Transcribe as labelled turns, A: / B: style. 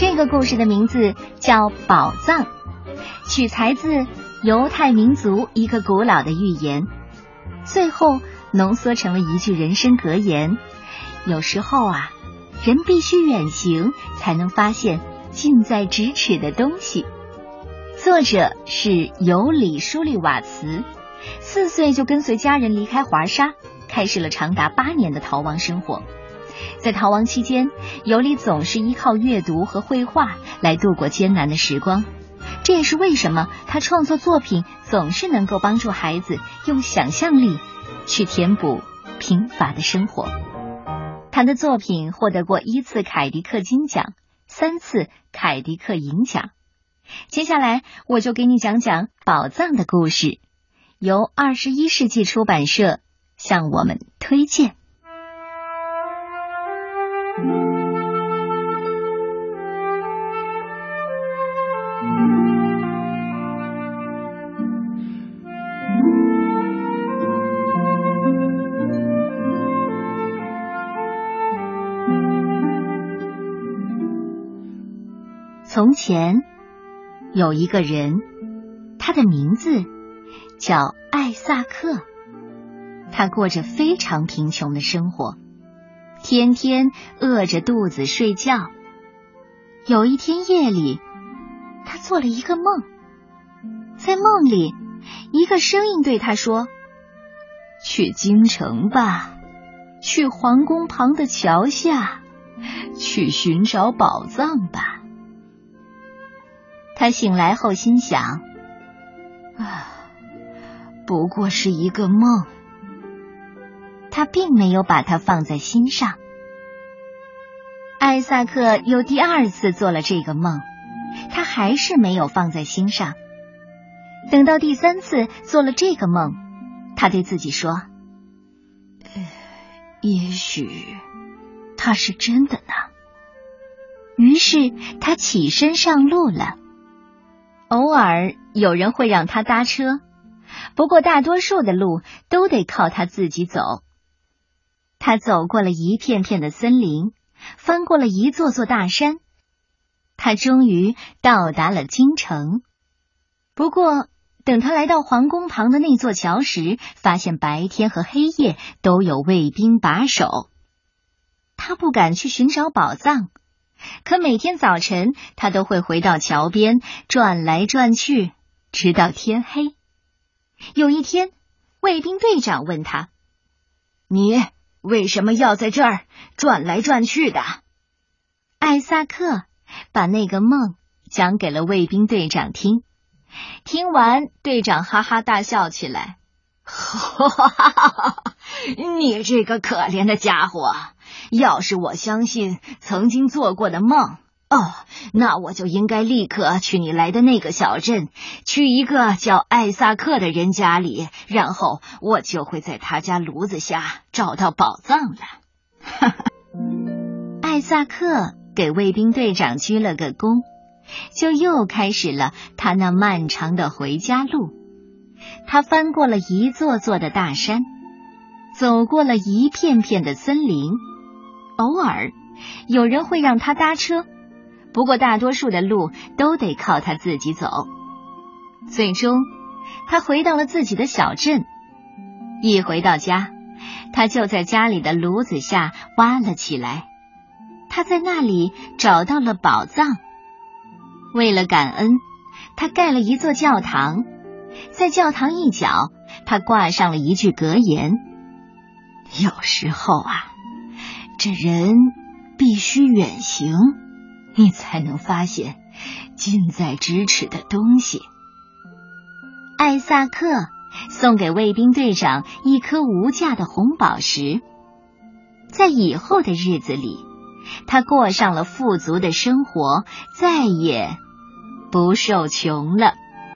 A: 这个故事的名字叫《宝藏》，取材自犹太民族一个古老的寓言，最后浓缩成了一句人生格言：有时候啊，人必须远行，才能发现近在咫尺的东西。作者是尤里·舒利瓦茨，四岁就跟随家人离开华沙，开始了长达八年的逃亡生活。在逃亡期间，尤里总是依靠阅读和绘画来度过艰难的时光。这也是为什么他创作作品总是能够帮助孩子用想象力去填补贫乏的生活。他的作品获得过一次凯迪克金奖，三次凯迪克银奖。接下来，我就给你讲讲宝藏的故事，由二十一世纪出版社向我们推荐。从前有一个人，他的名字叫艾萨克。他过着非常贫穷的生活，天天饿着肚子睡觉。有一天夜里，他做了一个梦，在梦里，一个声音对他说：“去京城吧，去皇宫旁的桥下，去寻找宝藏吧。”他醒来后心想：“啊，不过是一个梦。”他并没有把它放在心上。艾萨克又第二次做了这个梦，他还是没有放在心上。等到第三次做了这个梦，他对自己说：“也许他是真的呢。”于是他起身上路了。偶尔有人会让他搭车，不过大多数的路都得靠他自己走。他走过了一片片的森林，翻过了一座座大山，他终于到达了京城。不过，等他来到皇宫旁的那座桥时，发现白天和黑夜都有卫兵把守。他不敢去寻找宝藏。可每天早晨，他都会回到桥边转来转去，直到天黑。有一天，卫兵队长问他：“你为什么要在这儿转来转去的？”艾萨克把那个梦讲给了卫兵队长听。听完，队长哈哈大笑起来：“哈哈哈哈！你这个可怜的家伙！”要是我相信曾经做过的梦哦，那我就应该立刻去你来的那个小镇，去一个叫艾萨克的人家里，然后我就会在他家炉子下找到宝藏了。哈哈，艾萨克给卫兵队长鞠了个躬，就又开始了他那漫长的回家路。他翻过了一座座的大山，走过了一片片的森林。偶尔有人会让他搭车，不过大多数的路都得靠他自己走。最终，他回到了自己的小镇。一回到家，他就在家里的炉子下挖了起来。他在那里找到了宝藏。为了感恩，他盖了一座教堂。在教堂一角，他挂上了一句格言：“有时候啊。”这人必须远行，你才能发现近在咫尺的东西。艾萨克送给卫兵队长一颗无价的红宝石，在以后的日子里，他过上了富足的生活，再也不受穷了。